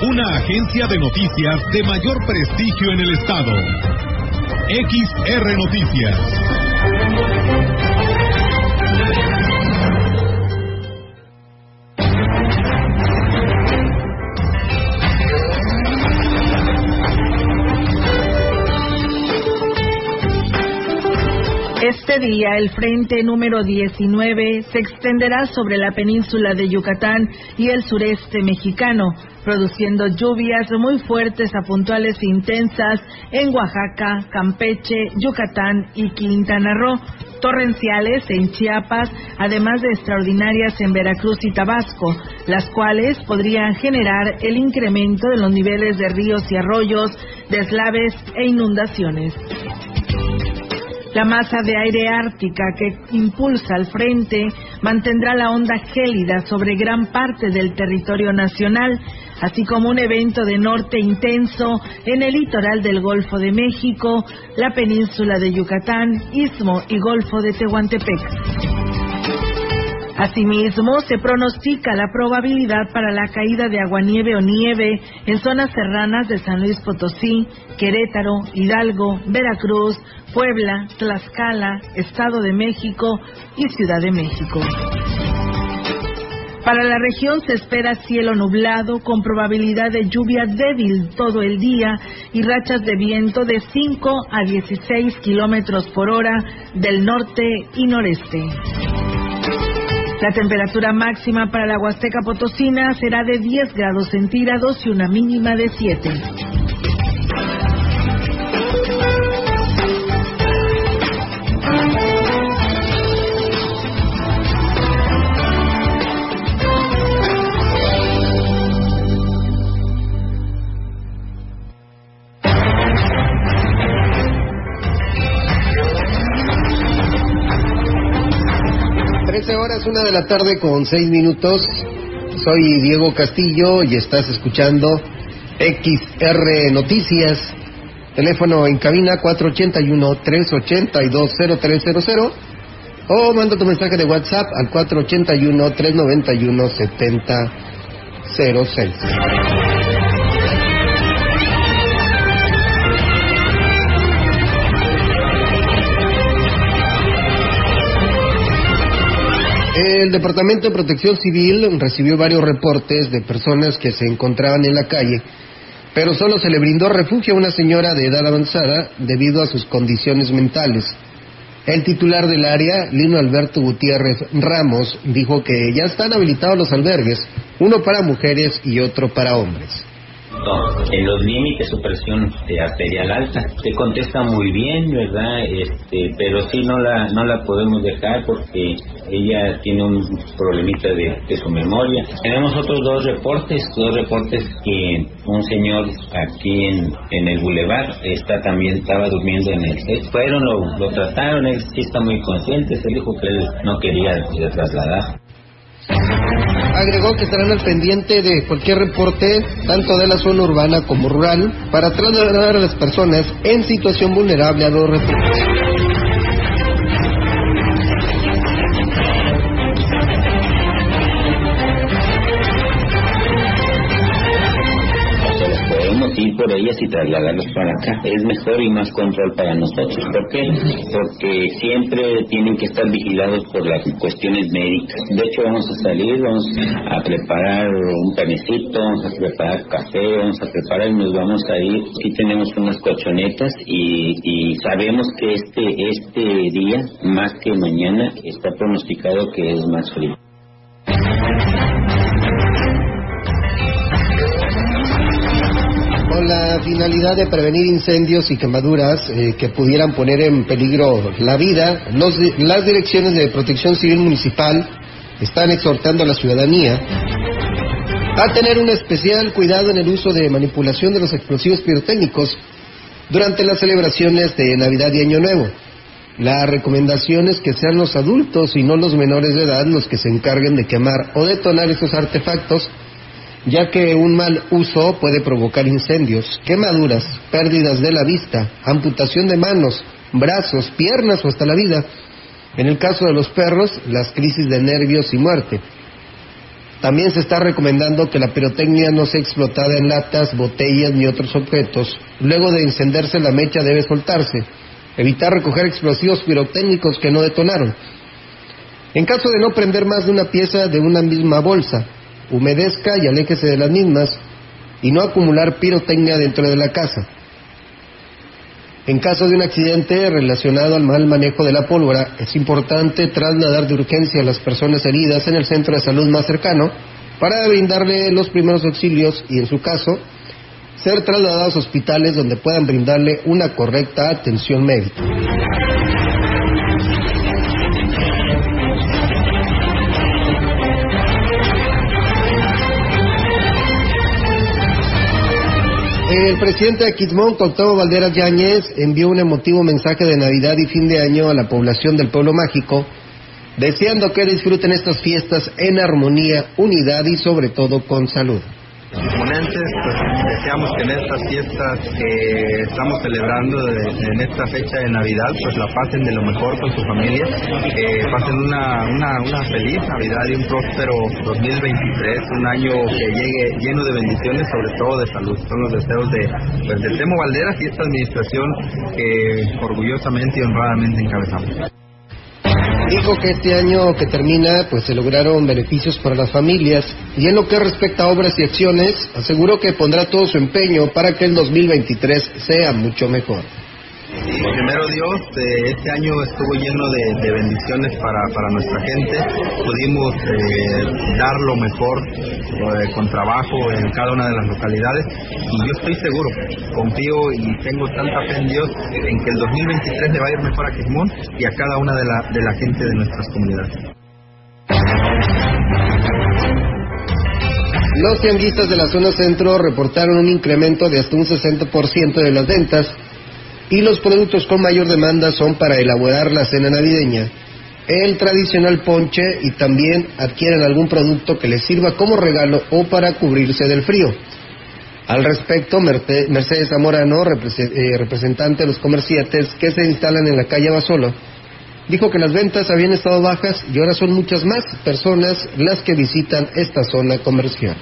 Una agencia de noticias de mayor prestigio en el estado. XR Noticias. Este día el frente número 19 se extenderá sobre la península de Yucatán y el sureste mexicano, produciendo lluvias muy fuertes a puntuales intensas en Oaxaca, Campeche, Yucatán y Quintana Roo, torrenciales en Chiapas, además de extraordinarias en Veracruz y Tabasco, las cuales podrían generar el incremento de los niveles de ríos y arroyos, deslaves e inundaciones. La masa de aire ártica que impulsa al frente mantendrá la onda gélida sobre gran parte del territorio nacional, así como un evento de norte intenso en el litoral del Golfo de México, la península de Yucatán, Istmo y Golfo de Tehuantepec. Asimismo, se pronostica la probabilidad para la caída de aguanieve o nieve en zonas serranas de San Luis Potosí, Querétaro, Hidalgo, Veracruz, Puebla, Tlaxcala, Estado de México y Ciudad de México. Para la región se espera cielo nublado con probabilidad de lluvia débil todo el día y rachas de viento de 5 a 16 kilómetros por hora del norte y noreste. La temperatura máxima para la Huasteca Potosina será de 10 grados centígrados y una mínima de 7. Horas, una de la tarde con seis minutos. Soy Diego Castillo y estás escuchando XR Noticias. Teléfono en cabina 481-382-0300 o manda tu mensaje de WhatsApp al 481-391-7006. El Departamento de Protección Civil recibió varios reportes de personas que se encontraban en la calle, pero solo se le brindó refugio a una señora de edad avanzada debido a sus condiciones mentales. El titular del área, Lino Alberto Gutiérrez Ramos, dijo que ya están habilitados los albergues, uno para mujeres y otro para hombres en los límites su presión arterial alta. Se contesta muy bien, ¿verdad? Este, pero sí no la no la podemos dejar porque ella tiene un problemita de, su memoria. Tenemos otros dos reportes, dos reportes que un señor aquí en, en el bulevar está también estaba durmiendo en el set. Fueron, lo, lo trataron, él sí está muy consciente, se dijo que él no quería trasladar. Agregó que estarán al pendiente de cualquier reporte, tanto de la zona urbana como rural, para trasladar a las personas en situación vulnerable a los refugios. Por ellas y trasladarlos para acá. Es mejor y más control para nosotros. ¿Por qué? Porque siempre tienen que estar vigilados por las cuestiones médicas. De hecho, vamos a salir, vamos a preparar un panecito, vamos a preparar café, vamos a preparar y nos vamos a ir. Aquí tenemos unas colchonetas y, y sabemos que este, este día, más que mañana, está pronosticado que es más frío. Finalidad de prevenir incendios y quemaduras eh, que pudieran poner en peligro la vida, las direcciones de protección civil municipal están exhortando a la ciudadanía A tener un especial cuidado en el uso de manipulación de los explosivos pirotécnicos durante las celebraciones de Navidad y Año Nuevo. La recomendación es que sean los adultos y no los menores de edad los que se encarguen de quemar o detonar esos artefactos, ya que un mal uso puede provocar incendios, quemaduras, pérdidas de la vista, amputación de manos, brazos, piernas o hasta la vida. En el caso de los perros, las crisis de nervios y muerte. También se está recomendando que la pirotecnia no sea explotada en latas, botellas ni otros objetos. Luego de encenderse la mecha debe soltarse. Evitar recoger explosivos pirotécnicos que no detonaron. En caso de no prender más de una pieza de una misma bolsa, humedezca y aléjese de las mismas y no acumular pirotecnia dentro de la casa. En caso de un accidente relacionado al mal manejo de la pólvora, es importante trasladar de urgencia a las personas heridas en el centro de salud más cercano para brindarle los primeros auxilios y, en su caso, ser trasladados a hospitales donde puedan brindarle una correcta atención médica. El presidente de Quismón, Octavio Valderas Yáñez, envió un emotivo mensaje de Navidad y fin de año a la población del pueblo mágico, deseando que disfruten estas fiestas en armonía, unidad y sobre todo con salud ponentes, pues deseamos que en estas fiestas que estamos celebrando en esta fecha de Navidad, pues la pasen de lo mejor con su familia, que pasen una, una, feliz Navidad y un próspero 2023, un año que llegue lleno de bendiciones, sobre todo de salud. Son los deseos de, pues, de Temo Valderas y esta administración que orgullosamente y honradamente encabezamos. Dijo que este año que termina, pues se lograron beneficios para las familias y en lo que respecta a obras y acciones, aseguró que pondrá todo su empeño para que el 2023 sea mucho mejor. Primero Dios, eh, este año estuvo lleno de, bendiciones para, para, nuestra gente. Pudimos eh, dar lo mejor eh, con trabajo en cada una de las localidades y yo estoy seguro, confío y tengo tanta fe en Dios en que el 2023 le va a ir mejor a Quismón y a cada una de la, de la gente de nuestras comunidades. Los tianguistas de la zona centro reportaron un incremento de hasta un 60% de las ventas y los productos con mayor demanda son para elaborar la cena navideña, el tradicional ponche y también adquieren algún producto que les sirva como regalo o para cubrirse del frío. Al respecto, Mercedes Zamorano, eh, representante de los comerciantes que se instalan en la calle Basolo, dijo que las ventas habían estado bajas y ahora son muchas más personas las que visitan esta zona comercial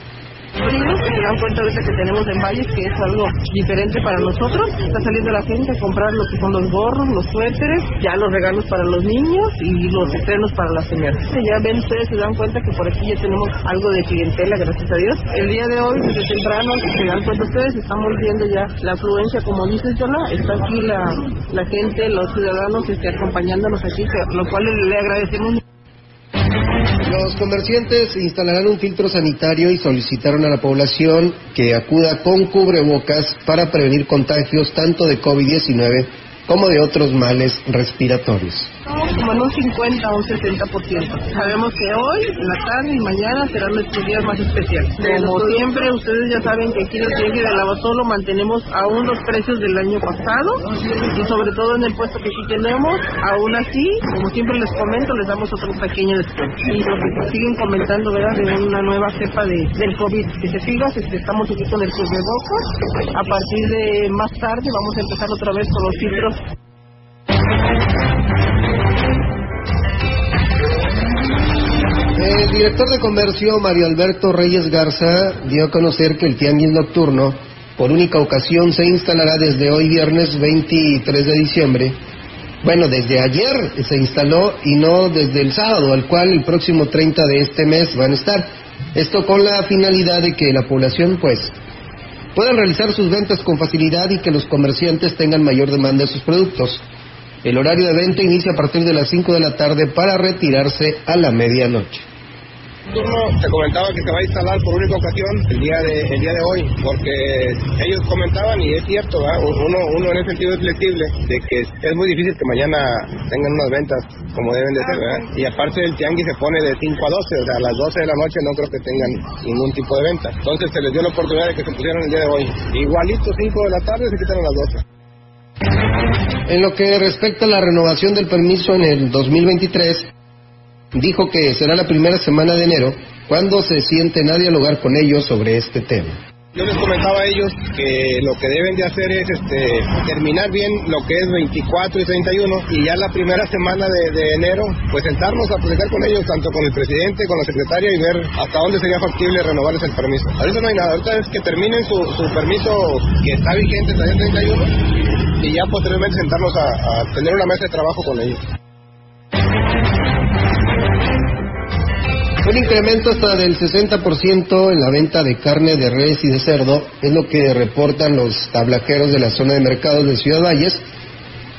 se dan cuenta ahorita que tenemos en Valles que es algo diferente para nosotros. Está saliendo la gente a comprar lo que son los gorros, los suéteres, ya los regalos para los niños y los estrenos para las señoras. Ya ven ustedes, se dan cuenta que por aquí ya tenemos algo de clientela, gracias a Dios. El día de hoy, desde temprano, se dan cuenta ustedes, estamos viendo ya la afluencia, como dices, Yola, está aquí la, la gente, los ciudadanos este, acompañándonos aquí, lo cual le agradecemos. Los comerciantes instalarán un filtro sanitario y solicitaron a la población que acuda con cubrebocas para prevenir contagios tanto de COVID-19 como de otros males respiratorios. Como en un 50 o un 60%. Sabemos que hoy, la tarde y mañana serán nuestros días más especiales. Como siempre, ustedes ya saben que aquí en el Tianguis de Lavasolo mantenemos aún los precios del año pasado y sobre todo en el puesto que aquí tenemos, aún así, como siempre les comento, les damos otro pequeño descuento. Y lo que siguen comentando, ¿verdad? De una nueva cepa de, del COVID. Que se siga, estamos aquí con el cubrebocas. A partir de más tarde vamos a empezar otra vez con los filtros director de comercio, Mario Alberto Reyes Garza, dio a conocer que el tianguis nocturno, por única ocasión, se instalará desde hoy viernes 23 de diciembre. Bueno, desde ayer se instaló y no desde el sábado, al cual el próximo 30 de este mes van a estar. Esto con la finalidad de que la población, pues, puedan realizar sus ventas con facilidad y que los comerciantes tengan mayor demanda de sus productos. El horario de venta inicia a partir de las 5 de la tarde para retirarse a la medianoche. Turno se comentaba que se va a instalar por única ocasión el día de el día de hoy, porque ellos comentaban y es cierto, uno uno en ese sentido es flexible de que es muy difícil que mañana tengan unas ventas como deben de ser, ¿verdad? Y aparte el tianguis se pone de 5 a 12, o sea, a las 12 de la noche no creo que tengan ningún tipo de venta. Entonces se les dio la oportunidad de que se pusieran el día de hoy. Igualito 5 de la tarde se quitaron las 12. En lo que respecta a la renovación del permiso en el 2023, dijo que será la primera semana de enero cuando se sienten a dialogar con ellos sobre este tema. Yo les comentaba a ellos que lo que deben de hacer es este, terminar bien lo que es 24 y 31 y ya la primera semana de, enero pues sentarnos a platicar con ellos, tanto con el presidente, con la secretaria y ver hasta dónde sería factible renovarles el permiso. Ahorita no hay nada, ahorita es que terminen su, permiso que está vigente hasta el 31 y ya posteriormente sentarnos a tener una mesa de trabajo con ellos. Un incremento hasta del 60% en la venta de carne de res y de cerdo es lo que reportan los tablaqueros de la zona de mercados de Ciudad Valles.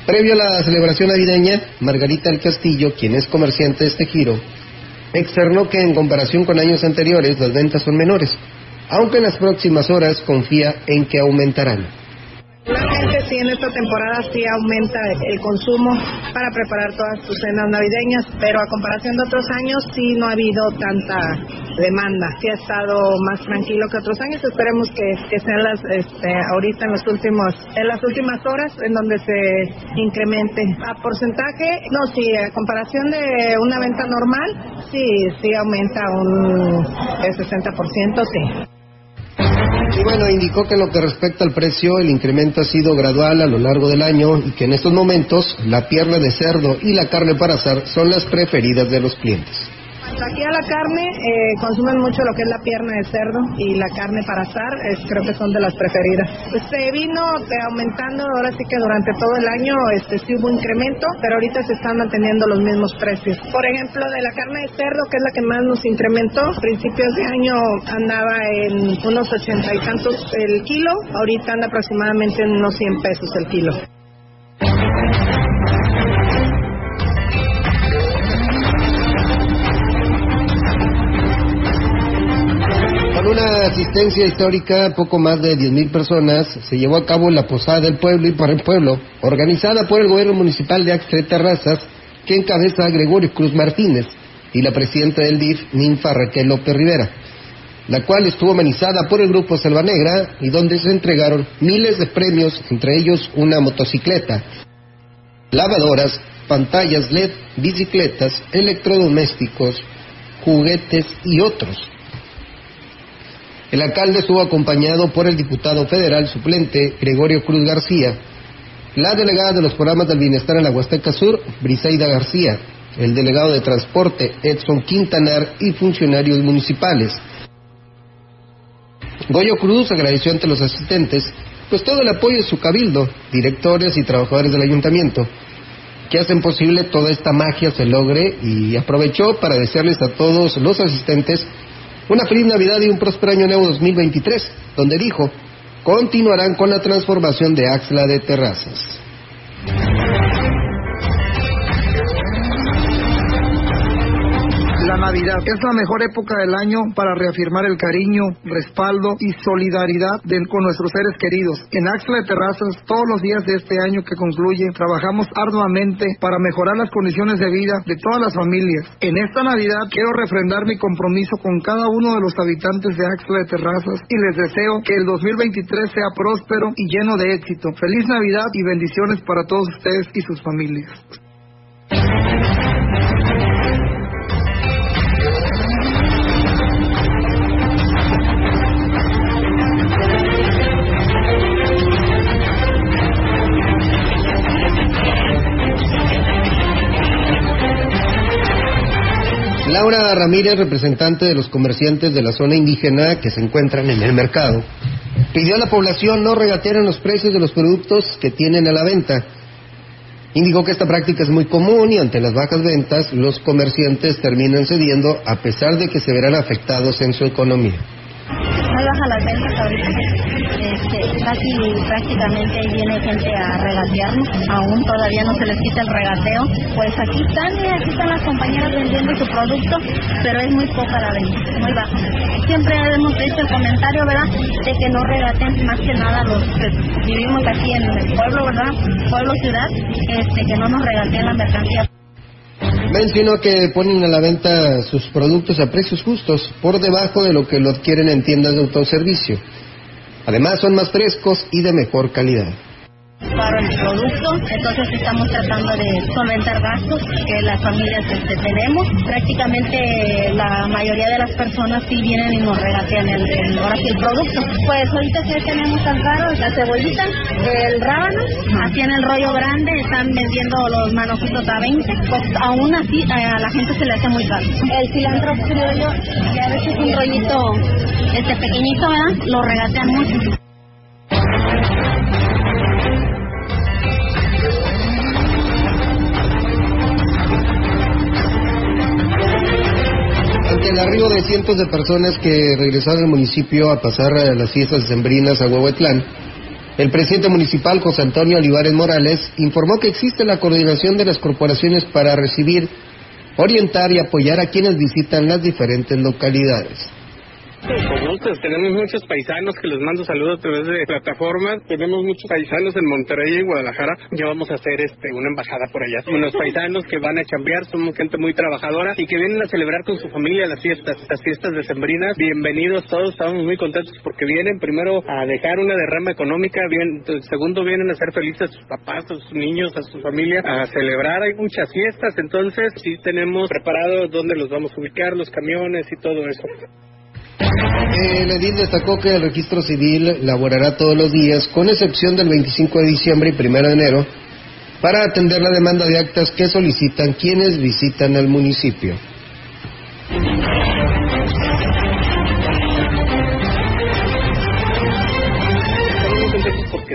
Previo a la celebración navideña, Margarita del Castillo, quien es comerciante de este giro, externó que en comparación con años anteriores las ventas son menores, aunque en las próximas horas confía en que aumentarán. Sí, en esta temporada sí aumenta el consumo para preparar todas tus cenas navideñas, pero a comparación de otros años sí no ha habido tanta demanda. Sí ha estado más tranquilo que otros años. Esperemos que, que sean las, este, ahorita en los últimos, en las últimas horas en donde se incremente. A porcentaje, no, sí, a comparación de una venta normal, sí, sí aumenta un 60%, sí. Y bueno, indicó que en lo que respecta al precio, el incremento ha sido gradual a lo largo del año y que en estos momentos la pierna de cerdo y la carne para asar son las preferidas de los clientes. Aquí a la carne eh, consumen mucho lo que es la pierna de cerdo y la carne para asar, es, creo que son de las preferidas. Este vino eh, aumentando, ahora sí que durante todo el año este sí hubo incremento, pero ahorita se están manteniendo los mismos precios. Por ejemplo, de la carne de cerdo, que es la que más nos incrementó, principios de año andaba en unos ochenta y tantos el kilo, ahorita anda aproximadamente en unos 100 pesos el kilo. Asistencia histórica, poco más de 10.000 personas, se llevó a cabo la Posada del Pueblo y para el Pueblo, organizada por el gobierno municipal de Axtre Terrazas, que encabeza a Gregorio Cruz Martínez y la presidenta del DIF, Ninfa Raquel López Rivera, la cual estuvo amenizada por el grupo Selva Negra y donde se entregaron miles de premios, entre ellos una motocicleta, lavadoras, pantallas LED, bicicletas, electrodomésticos, juguetes y otros. El alcalde estuvo acompañado por el diputado federal suplente Gregorio Cruz García, la delegada de los programas del bienestar en la Huasteca Sur, Briseida García, el delegado de transporte Edson Quintanar y funcionarios municipales. Goyo Cruz agradeció ante los asistentes pues todo el apoyo de su cabildo, directores y trabajadores del ayuntamiento, que hacen posible toda esta magia se logre y aprovechó para desearles a todos los asistentes una feliz Navidad y un próspero año nuevo 2023, donde dijo, continuarán con la transformación de Axla de Terrazas. Navidad es la mejor época del año para reafirmar el cariño, respaldo y solidaridad con nuestros seres queridos. En Axla de Terrazas, todos los días de este año que concluye, trabajamos arduamente para mejorar las condiciones de vida de todas las familias. En esta Navidad quiero refrendar mi compromiso con cada uno de los habitantes de Axla de Terrazas y les deseo que el 2023 sea próspero y lleno de éxito. Feliz Navidad y bendiciones para todos ustedes y sus familias. Laura Ramírez, representante de los comerciantes de la zona indígena que se encuentran en el mercado, pidió a la población no regatear en los precios de los productos que tienen a la venta. Indicó que esta práctica es muy común y ante las bajas ventas los comerciantes terminan cediendo a pesar de que se verán afectados en su economía. Muy bajas las ventas ahorita. Este, casi prácticamente viene gente a regatearnos, aún todavía no se les quita el regateo. Pues aquí están, aquí están las compañeras vendiendo su producto, pero es muy poca la venta, muy baja. Siempre hemos hecho el comentario, ¿verdad?, de que no regaten más que nada los que vivimos aquí en el pueblo, ¿verdad?, pueblo, ciudad, este, que no nos regateen la mercancía. Mencionó que ponen a la venta sus productos a precios justos, por debajo de lo que lo adquieren en tiendas de autoservicio. Además, son más frescos y de mejor calidad para el producto, entonces estamos tratando de solventar gastos que las familias este, tenemos. Prácticamente la mayoría de las personas sí vienen y nos regatean el, el, ahora el producto. Pues ahorita que tenemos tan caro, la cebollita, el rábano, así en el rollo grande están vendiendo los manojitos a 20, pues aún así a la gente se le hace muy caro. El cilantro criollo, que a veces un rollito este pequeñito, ¿verdad? Lo regatean mucho. De cientos de personas que regresaron al municipio a pasar las fiestas sembrinas a Huehuetlán, el presidente municipal José Antonio Olivares Morales informó que existe la coordinación de las corporaciones para recibir, orientar y apoyar a quienes visitan las diferentes localidades. Con tenemos muchos paisanos que les mando saludos a través de plataformas. Tenemos muchos paisanos en Monterrey y en Guadalajara. Ya vamos a hacer este una embajada por allá. Unos paisanos que van a chambear, somos gente muy trabajadora y que vienen a celebrar con su familia las fiestas, las fiestas decembrinas. Bienvenidos todos, estamos muy contentos porque vienen primero a dejar una derrama económica, bien, segundo vienen a ser felices a sus papás, a sus niños, a su familia, a celebrar. Hay muchas fiestas, entonces sí tenemos preparado dónde los vamos a ubicar, los camiones y todo eso. El edil destacó que el registro civil laborará todos los días, con excepción del 25 de diciembre y 1 de enero, para atender la demanda de actas que solicitan quienes visitan el municipio.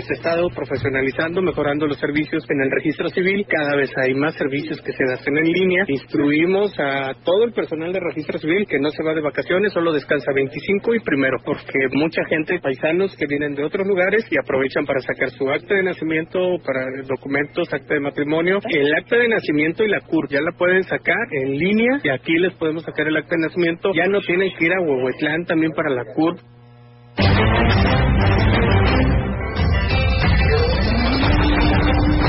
Se ha estado profesionalizando, mejorando los servicios en el registro civil. Cada vez hay más servicios que se hacen en línea. Instruimos a todo el personal de registro civil que no se va de vacaciones, solo descansa 25 y primero, porque mucha gente, paisanos que vienen de otros lugares y aprovechan para sacar su acta de nacimiento, para documentos, acta de matrimonio. El acta de nacimiento y la CUR ya la pueden sacar en línea y aquí les podemos sacar el acta de nacimiento. Ya no tienen que ir a Huehuetlán también para la CUR.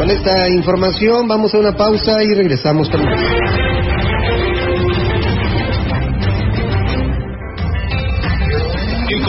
Con esta información. Vamos a una pausa y regresamos con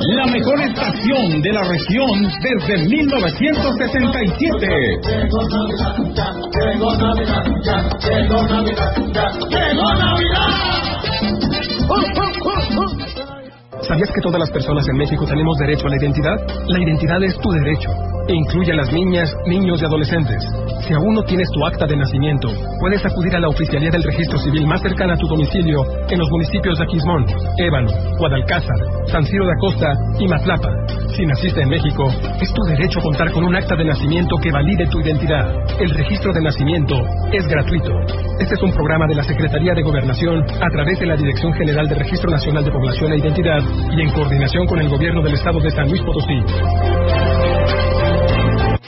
La mejor estación de la región desde 1967. Llegó Navidad, llegó Navidad, Navidad. ¿Sabías que todas las personas en México tenemos derecho a la identidad? La identidad es tu derecho e incluye a las niñas, niños y adolescentes. Si aún no tienes tu acta de nacimiento, puedes acudir a la oficialía del registro civil más cercana a tu domicilio en los municipios de Aquismón, Ébano, Guadalcázar, San Ciro de Acosta y Matlapa. Si naciste en México, es tu derecho contar con un acta de nacimiento que valide tu identidad. El registro de nacimiento es gratuito. Este es un programa de la Secretaría de Gobernación a través de la Dirección General de Registro Nacional de Población e Identidad y en coordinación con el Gobierno del Estado de San Luis Potosí.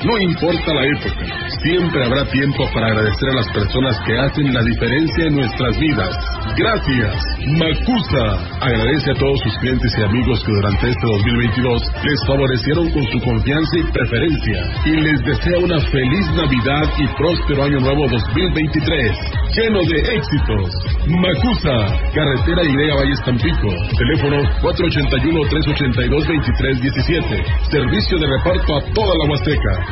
No importa la época, siempre habrá tiempo para agradecer a las personas que hacen la diferencia en nuestras vidas. Gracias. Macusa agradece a todos sus clientes y amigos que durante este 2022 les favorecieron con su confianza y preferencia y les desea una feliz Navidad y próspero año nuevo 2023, lleno de éxitos. Macusa, carretera Y Valles Tampico, teléfono 481-382-2317, servicio de reparto a toda la Huasteca.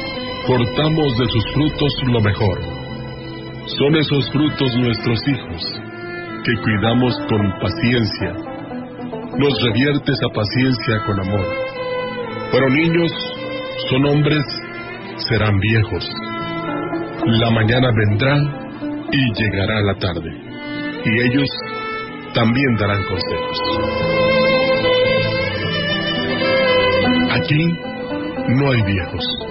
cortamos de sus frutos lo mejor. Son esos frutos nuestros hijos, que cuidamos con paciencia. Nos revierte esa paciencia con amor. Fueron niños, son hombres, serán viejos. La mañana vendrá y llegará la tarde. Y ellos también darán consejos. Aquí no hay viejos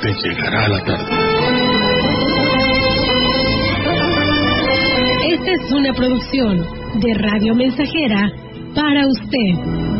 te llegará la tarde. Esta es una producción de Radio Mensajera para usted.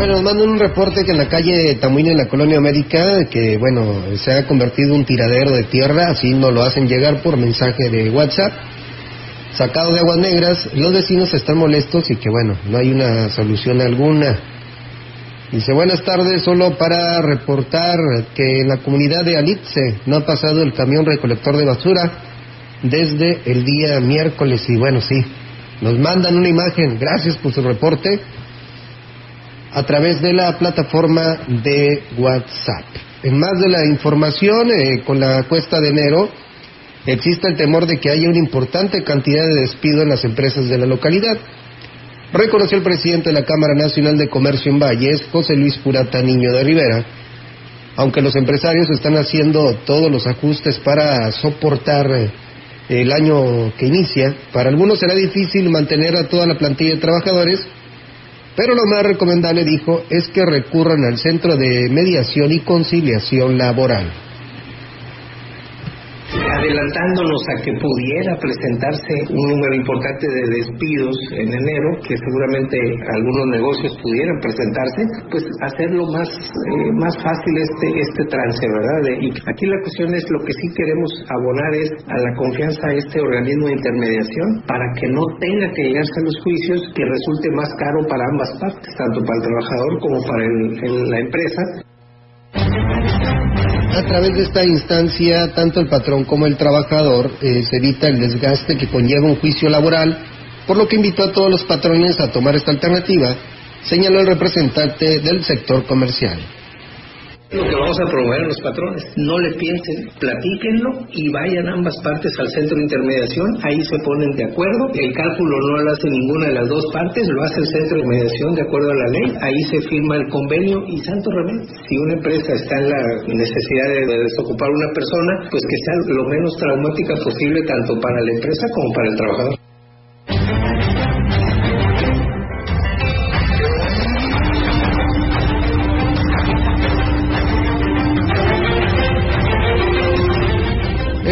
Bueno, nos mandan un reporte que en la calle Tamuino, en la colonia América, que bueno, se ha convertido un tiradero de tierra, así nos lo hacen llegar por mensaje de WhatsApp, sacado de aguas negras. Los vecinos están molestos y que bueno, no hay una solución alguna. Dice, buenas tardes, solo para reportar que en la comunidad de Alitze no ha pasado el camión recolector de basura desde el día miércoles y bueno, sí, nos mandan una imagen, gracias por su reporte a través de la plataforma de WhatsApp. En más de la información, eh, con la cuesta de enero, existe el temor de que haya una importante cantidad de despido en las empresas de la localidad. Reconoció el presidente de la Cámara Nacional de Comercio en Valles, José Luis Purata Niño de Rivera, aunque los empresarios están haciendo todos los ajustes para soportar eh, el año que inicia, para algunos será difícil mantener a toda la plantilla de trabajadores, pero lo más recomendable, dijo, es que recurran al Centro de Mediación y Conciliación Laboral. Adelantándonos a que pudiera presentarse un número importante de despidos en enero, que seguramente algunos negocios pudieran presentarse, pues hacerlo más, eh, más fácil este, este trance, ¿verdad? y aquí la cuestión es lo que sí queremos abonar es a la confianza a este organismo de intermediación para que no tenga que llegarse a los juicios que resulte más caro para ambas partes, tanto para el trabajador como para la empresa. A través de esta instancia, tanto el patrón como el trabajador eh, se evita el desgaste que conlleva un juicio laboral, por lo que invitó a todos los patrones a tomar esta alternativa, señaló el representante del sector comercial lo que vamos a promover a los patrones. No le piensen, platíquenlo y vayan ambas partes al centro de intermediación, ahí se ponen de acuerdo. El cálculo no lo hace ninguna de las dos partes, lo hace el centro de intermediación de acuerdo a la ley, ahí se firma el convenio y santo remedio. Si una empresa está en la necesidad de desocupar una persona, pues que sea lo menos traumática posible tanto para la empresa como para el trabajador.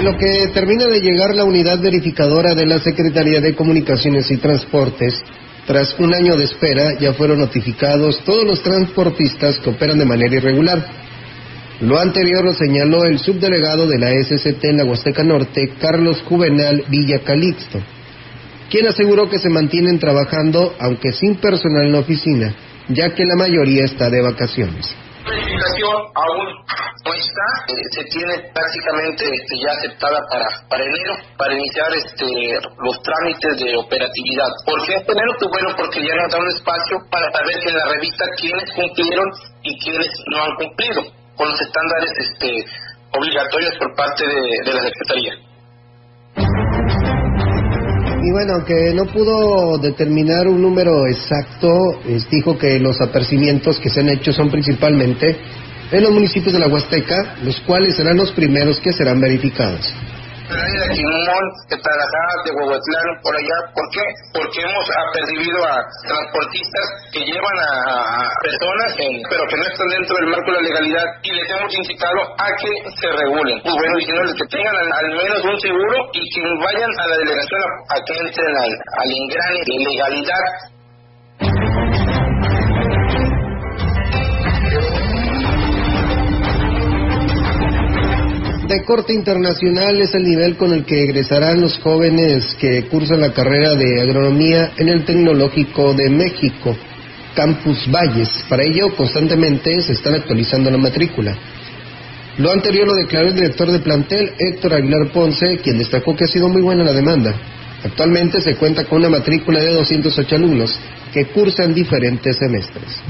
Lo que termina de llegar la unidad verificadora de la Secretaría de Comunicaciones y Transportes, tras un año de espera ya fueron notificados todos los transportistas que operan de manera irregular. Lo anterior lo señaló el subdelegado de la SCT en la Huasteca Norte, Carlos Juvenal Villa Calixto, quien aseguró que se mantienen trabajando aunque sin personal en la oficina, ya que la mayoría está de vacaciones verificación aún no está, eh, se tiene prácticamente este, ya aceptada para, para enero, para iniciar este, los trámites de operatividad. ¿Por qué este enero? Pues bueno, porque ya nos da un espacio para saber en la revista quiénes cumplieron y quiénes no han cumplido con los estándares este, obligatorios por parte de la Secretaría. Y bueno, aunque no pudo determinar un número exacto, dijo que los apercibimientos que se han hecho son principalmente en los municipios de la Huasteca, los cuales serán los primeros que serán verificados de Quimón, de Tarajá, de Huehuetlán, por allá. ¿Por qué? Porque hemos percibido a transportistas que llevan a, personas, pero que no están dentro del marco de la legalidad y les hemos incitado a que se regulen. Y bueno, diciéndoles que tengan al, menos un seguro y que vayan a la delegación a, que entren al, al engrane de legalidad de corte internacional es el nivel con el que egresarán los jóvenes que cursan la carrera de agronomía en el Tecnológico de México, Campus Valles. Para ello, constantemente se están actualizando la matrícula. Lo anterior lo declaró el director de plantel, Héctor Aguilar Ponce, quien destacó que ha sido muy buena la demanda. Actualmente se cuenta con una matrícula de 208 alumnos que cursan diferentes semestres.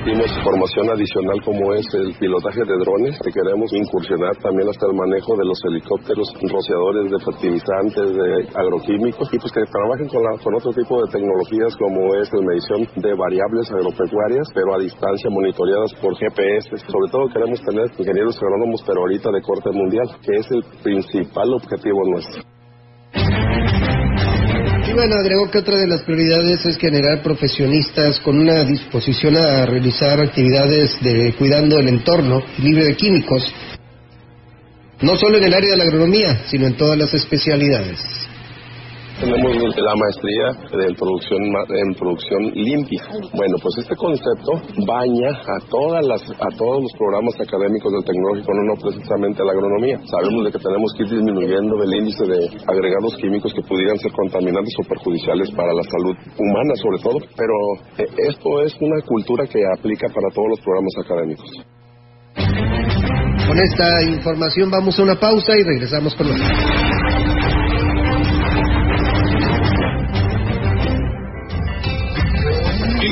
Dimos formación adicional como es el pilotaje de drones, que queremos incursionar también hasta el manejo de los helicópteros rociadores de fertilizantes, de agroquímicos, y pues que trabajen con, con otro tipo de tecnologías como es la medición de variables agropecuarias, pero a distancia monitoreadas por GPS. Sobre todo queremos tener ingenieros agrónomos, pero ahorita de corte mundial, que es el principal objetivo nuestro. Y bueno, agregó que otra de las prioridades es generar profesionistas con una disposición a realizar actividades de cuidando el entorno libre de químicos, no solo en el área de la agronomía, sino en todas las especialidades. Tenemos la maestría en producción, en producción limpia. Bueno, pues este concepto baña a todas las, a todos los programas académicos del tecnológico, no, no precisamente la agronomía. Sabemos de que tenemos que ir disminuyendo el índice de agregados químicos que pudieran ser contaminantes o perjudiciales para la salud humana sobre todo, pero eh, esto es una cultura que aplica para todos los programas académicos. Con esta información vamos a una pausa y regresamos con nosotros.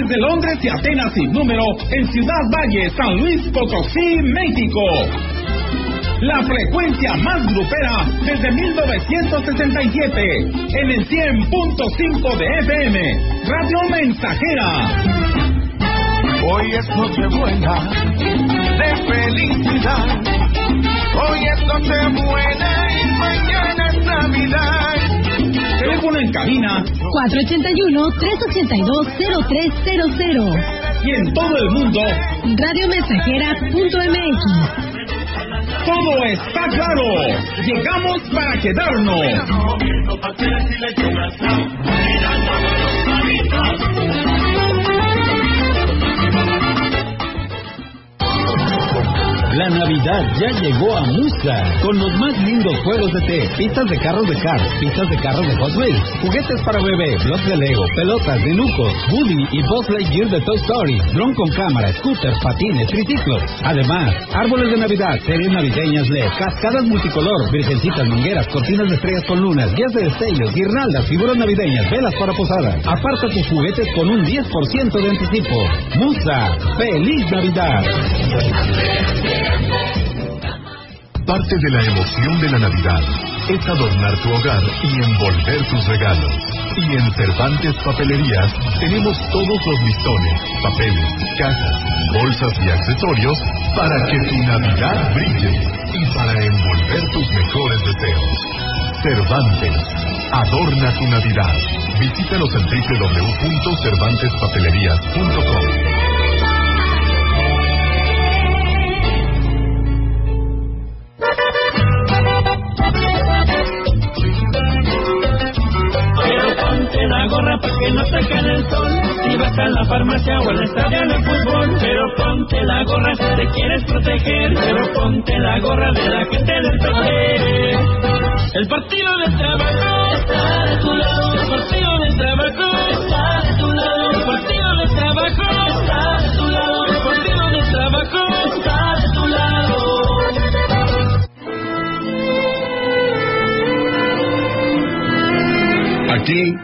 desde Londres y Atenas sin número, en Ciudad Valle, San Luis Potosí, México la frecuencia más grupera desde 1967, en el 100.5 de FM, Radio Mensajera. Hoy es Nochebuena de felicidad. Hoy es Nochebuena y mañana es Navidad. Teléfono en cabina 481-382-0300. y en todo el mundo Radiomensajera.mx. todo está claro. Llegamos para quedarnos. La Navidad ya llegó a Musa con los más lindos juegos de té, pistas de carros de Cars, pistas de carros de Hot Wheels, juguetes para bebé, bloques de Lego, pelotas, dinucos, Woody y Buzz Lightyear de Toy Story, dron con cámara, scooters, patines, triciclos. Además, árboles de Navidad, series navideñas LED, cascadas multicolor, virgencitas, mangueras, cortinas de estrellas con lunas, guías de destellos, guirnaldas, figuras navideñas, velas para posadas. Aparta tus juguetes con un 10% de anticipo. Musa, ¡Feliz Navidad! Parte de la emoción de la Navidad es adornar tu hogar y envolver tus regalos. Y en Cervantes Papelerías tenemos todos los listones, papeles, cajas, bolsas y accesorios para que tu Navidad brille y para envolver tus mejores deseos. Cervantes, adorna tu Navidad. Visítanos en www.cervantespapelerías.com. que no cae el sol. Si vas a la farmacia o al estadio de fútbol. Pero ponte la gorra si te quieres proteger. Pero ponte la gorra de la gente del PT. El partido del trabajo está de tu lado. El partido del trabajo está de tu lado. El partido del trabajo está de tu lado. El partido del trabajo está de tu lado. Aquí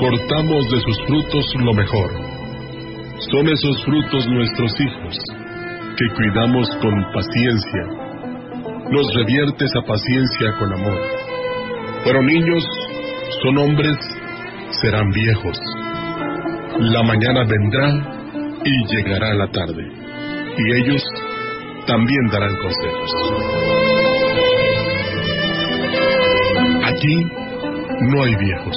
cortamos de sus frutos lo mejor. Son esos frutos nuestros hijos, que cuidamos con paciencia. Nos revierte esa paciencia con amor. Fueron niños, son hombres, serán viejos. La mañana vendrá y llegará la tarde, y ellos también darán consejos. Aquí no hay viejos,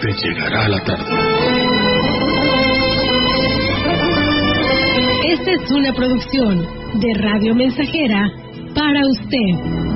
te llegará la tarde. Esta es una producción de Radio Mensajera para usted.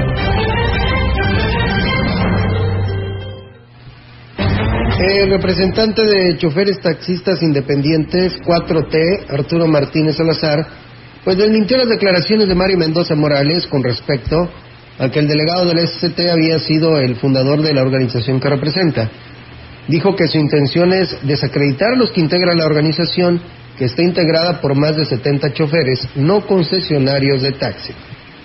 El representante de choferes taxistas independientes 4T, Arturo Martínez Salazar, pues desmintió las declaraciones de Mario Mendoza Morales con respecto a que el delegado del SCT había sido el fundador de la organización que representa. Dijo que su intención es desacreditar a los que integran la organización, que está integrada por más de 70 choferes no concesionarios de taxi.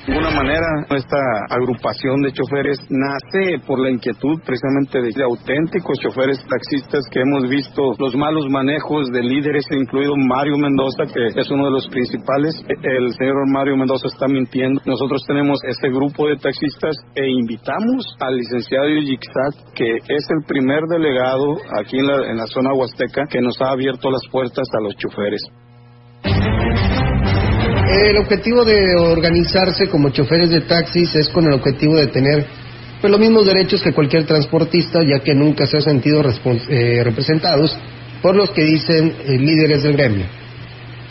De alguna manera, esta agrupación de choferes nace por la inquietud precisamente de auténticos choferes taxistas que hemos visto los malos manejos de líderes, incluido Mario Mendoza, que es uno de los principales. El señor Mario Mendoza está mintiendo. Nosotros tenemos este grupo de taxistas e invitamos al licenciado Yixat, que es el primer delegado aquí en la, en la zona huasteca, que nos ha abierto las puertas a los choferes. El objetivo de organizarse como choferes de taxis es con el objetivo de tener pues, los mismos derechos que cualquier transportista, ya que nunca se han sentido eh, representados por los que dicen eh, líderes del gremio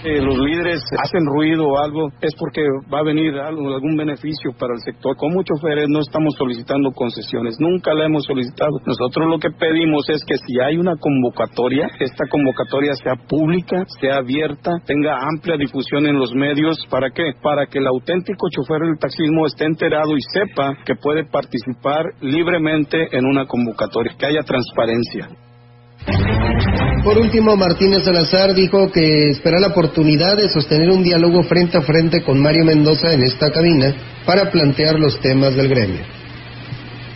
eh, los líderes hacen ruido o algo, es porque va a venir algo, algún beneficio para el sector. Como choferes no estamos solicitando concesiones, nunca la hemos solicitado. Nosotros lo que pedimos es que si hay una convocatoria, esta convocatoria sea pública, sea abierta, tenga amplia difusión en los medios. ¿Para qué? Para que el auténtico chofer del taxismo esté enterado y sepa que puede participar libremente en una convocatoria, que haya transparencia. Por último, Martínez Salazar dijo que espera la oportunidad de sostener un diálogo frente a frente con Mario Mendoza en esta cabina para plantear los temas del gremio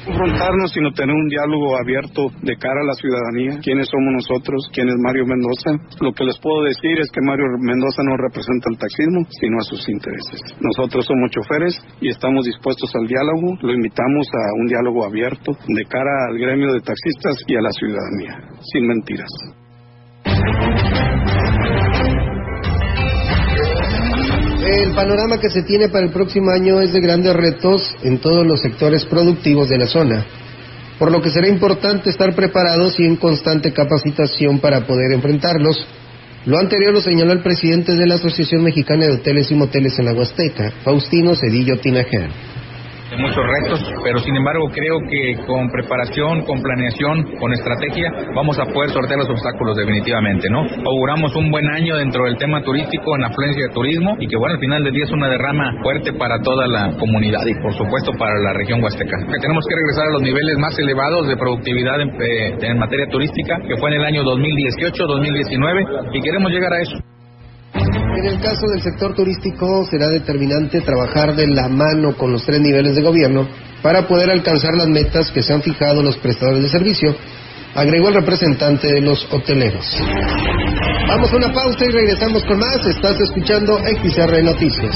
confrontarnos, sino tener un diálogo abierto de cara a la ciudadanía. ¿Quiénes somos nosotros? ¿Quién es Mario Mendoza? Lo que les puedo decir es que Mario Mendoza no representa al taxismo, sino a sus intereses. Nosotros somos choferes y estamos dispuestos al diálogo. Lo invitamos a un diálogo abierto de cara al gremio de taxistas y a la ciudadanía, sin mentiras. El panorama que se tiene para el próximo año es de grandes retos en todos los sectores productivos de la zona, por lo que será importante estar preparados y en constante capacitación para poder enfrentarlos. Lo anterior lo señaló el presidente de la Asociación Mexicana de Hoteles y Moteles en la Huasteca, Faustino Cedillo Tinaján muchos retos, pero sin embargo creo que con preparación, con planeación, con estrategia, vamos a poder sortear los obstáculos definitivamente, ¿no? Auguramos un buen año dentro del tema turístico, en afluencia de turismo, y que bueno, al final del día es una derrama fuerte para toda la comunidad y por supuesto para la región huasteca. Que tenemos que regresar a los niveles más elevados de productividad en, eh, en materia turística, que fue en el año 2018-2019, y queremos llegar a eso. En el caso del sector turístico será determinante trabajar de la mano con los tres niveles de gobierno para poder alcanzar las metas que se han fijado los prestadores de servicio, agregó el representante de los hoteleros. Vamos a una pausa y regresamos con más. Estás escuchando XR Noticias.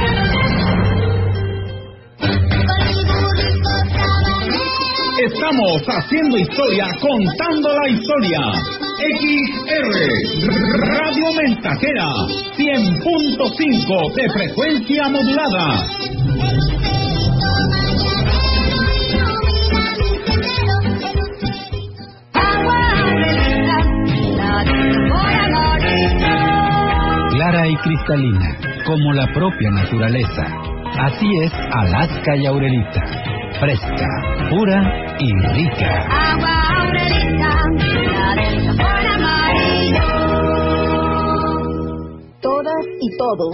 Estamos haciendo historia, contando la historia. XR, Radio Mensajera, 100.5 de frecuencia modulada. Clara y cristalina, como la propia naturaleza. Así es Alaska y Aurelita. Fresca, pura y rica. Agua Aurelita, la del sabor amarillo. Todas y todos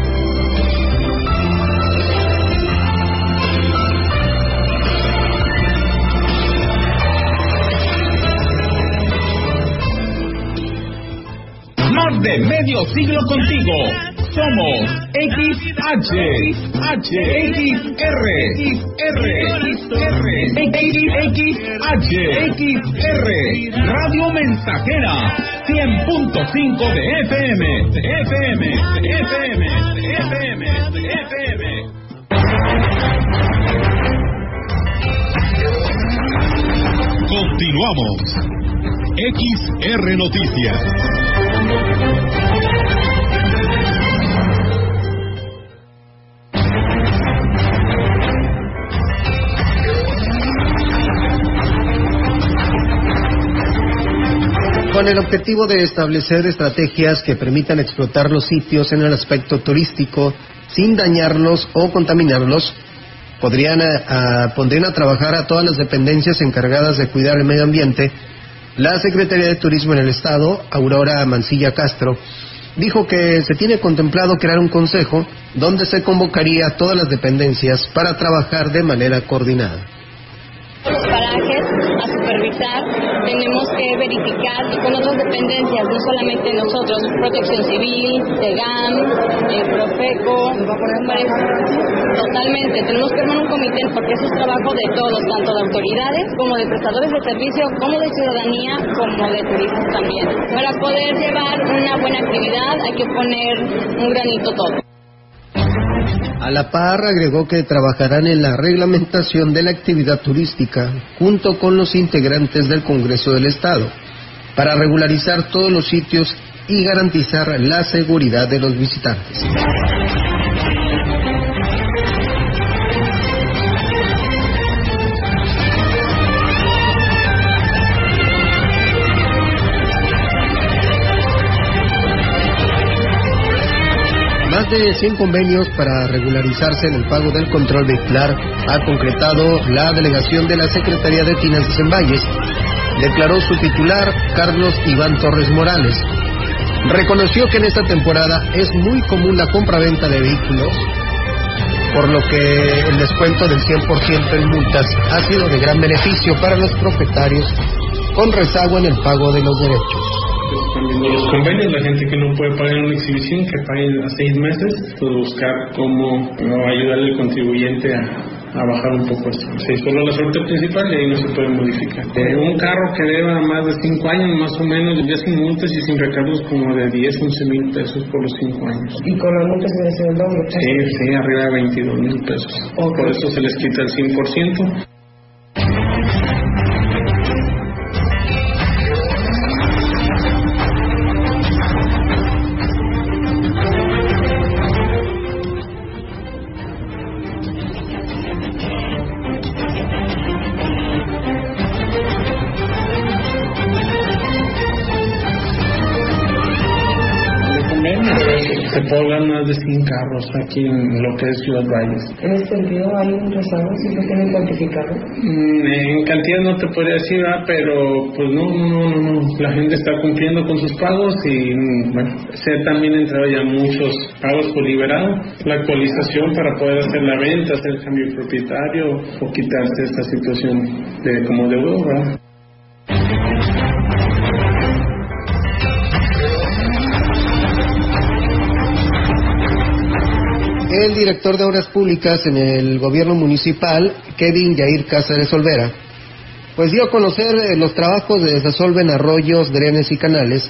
De medio siglo contigo. Somos XH, H, XR, XR, XH, XR, Radio Mensajera, 100.5 de FM, FM, FM, FM, FM. Continuamos. XR Noticias. Con el objetivo de establecer estrategias que permitan explotar los sitios en el aspecto turístico sin dañarlos o contaminarlos, podrían a, a- pondrían a trabajar a todas las dependencias encargadas de cuidar el medio ambiente. La Secretaría de Turismo en el Estado, Aurora Mancilla Castro, dijo que se tiene contemplado crear un consejo donde se convocaría a todas las dependencias para trabajar de manera coordinada. los parajes supervisar, tenemos que verificar con otras dependencias, no solamente nosotros, Protección Civil, TEGAM, eh, Profeco, totalmente, tenemos que armar un comité porque eso es trabajo de todos, tanto de autoridades como de prestadores de servicio, como de ciudadanía, como de turistas también. Para poder llevar una buena actividad hay que poner un granito todo. A la par agregó que trabajarán en la reglamentación de la actividad turística junto con los integrantes del Congreso del Estado para regularizar todos los sitios y garantizar la seguridad de los visitantes. De 100 convenios para regularizarse en el pago del control vehicular ha concretado la delegación de la Secretaría de Finanzas en Valles, declaró su titular Carlos Iván Torres Morales. Reconoció que en esta temporada es muy común la compraventa de vehículos, por lo que el descuento del 100% en multas ha sido de gran beneficio para los propietarios con rezago en el pago de los derechos los convenios, la gente que no puede pagar una exhibición, que pague a seis meses, pues buscar cómo ayudarle al contribuyente a, bajar un poco esto. Se solo la suerte principal y ahí no se puede modificar. Eh, un carro que deba más de cinco años, más o menos, ya sin multas y sin recargos, como de 10, 11 mil pesos por los cinco años. ¿Y con las multas debe ser el doble? Sí, sí, arriba de 22 mil pesos. Por eso se les quita el 100%. De 100 carros aquí en lo que es Ciudad Valles. ¿En este sentido hay un rezago? ¿Sí lo tienen cuantificado? Mm, en cantidad no te podría decir, pero pues no, no, no, no, la gente está cumpliendo con sus pagos y mm, bueno, se ha también entrado ya muchos pagos por liberado, la actualización para poder hacer la venta, hacer el cambio propietario o quitarse esta situación de como deuda, el director de Obras Públicas en el gobierno municipal, Kevin Yair Cáceres Olvera, pues dio a conocer eh, los trabajos de desasolve en arroyos, drenes y canales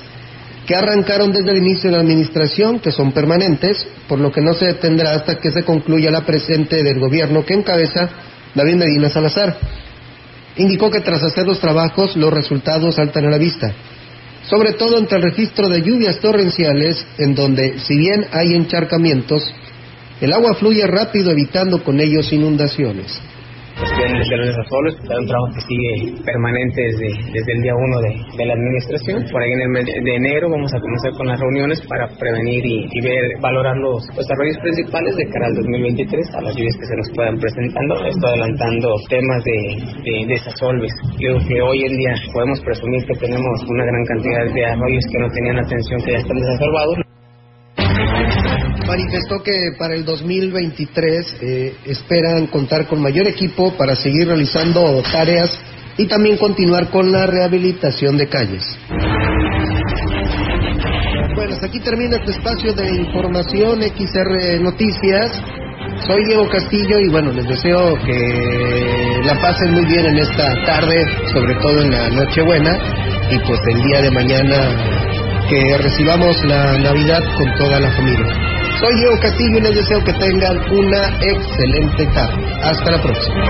que arrancaron desde el inicio de la administración, que son permanentes, por lo que no se detendrá hasta que se concluya la presente del gobierno que encabeza David Medina Salazar. Indicó que tras hacer los trabajos los resultados saltan a la vista, sobre todo entre el registro de lluvias torrenciales, en donde, si bien hay encharcamientos, el agua fluye rápido evitando con ellos inundaciones. De los desasoles, es un trabajo que sigue permanente desde, desde el día uno de, la administración. Por ahí en el mes de enero vamos a comenzar con las reuniones para prevenir y, ver, valorar los, desarrollos principales de cara al 2023, a las lluvias que se nos puedan presentando. Estoy adelantando temas de, de desasolves. Creo que hoy en día podemos presumir que tenemos una gran cantidad de arroyos que no tenían atención, que ya están desasolvados manifestó que para el 2023 eh, esperan contar con mayor equipo para seguir realizando tareas y también continuar con la rehabilitación de calles. Bueno, aquí termina este espacio de información XR Noticias. Soy Diego Castillo y bueno, les deseo que la pasen muy bien en esta tarde, sobre todo en la Nochebuena y pues el día de mañana que recibamos la Navidad con toda la familia. Soy Diego Castillo y les deseo que tengan una excelente tarde. Hasta la próxima.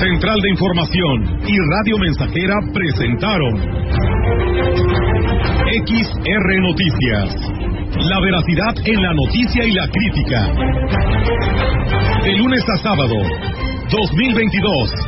Central de Información y Radio Mensajera presentaron XR Noticias. La veracidad en la noticia y la crítica. De lunes a sábado, 2022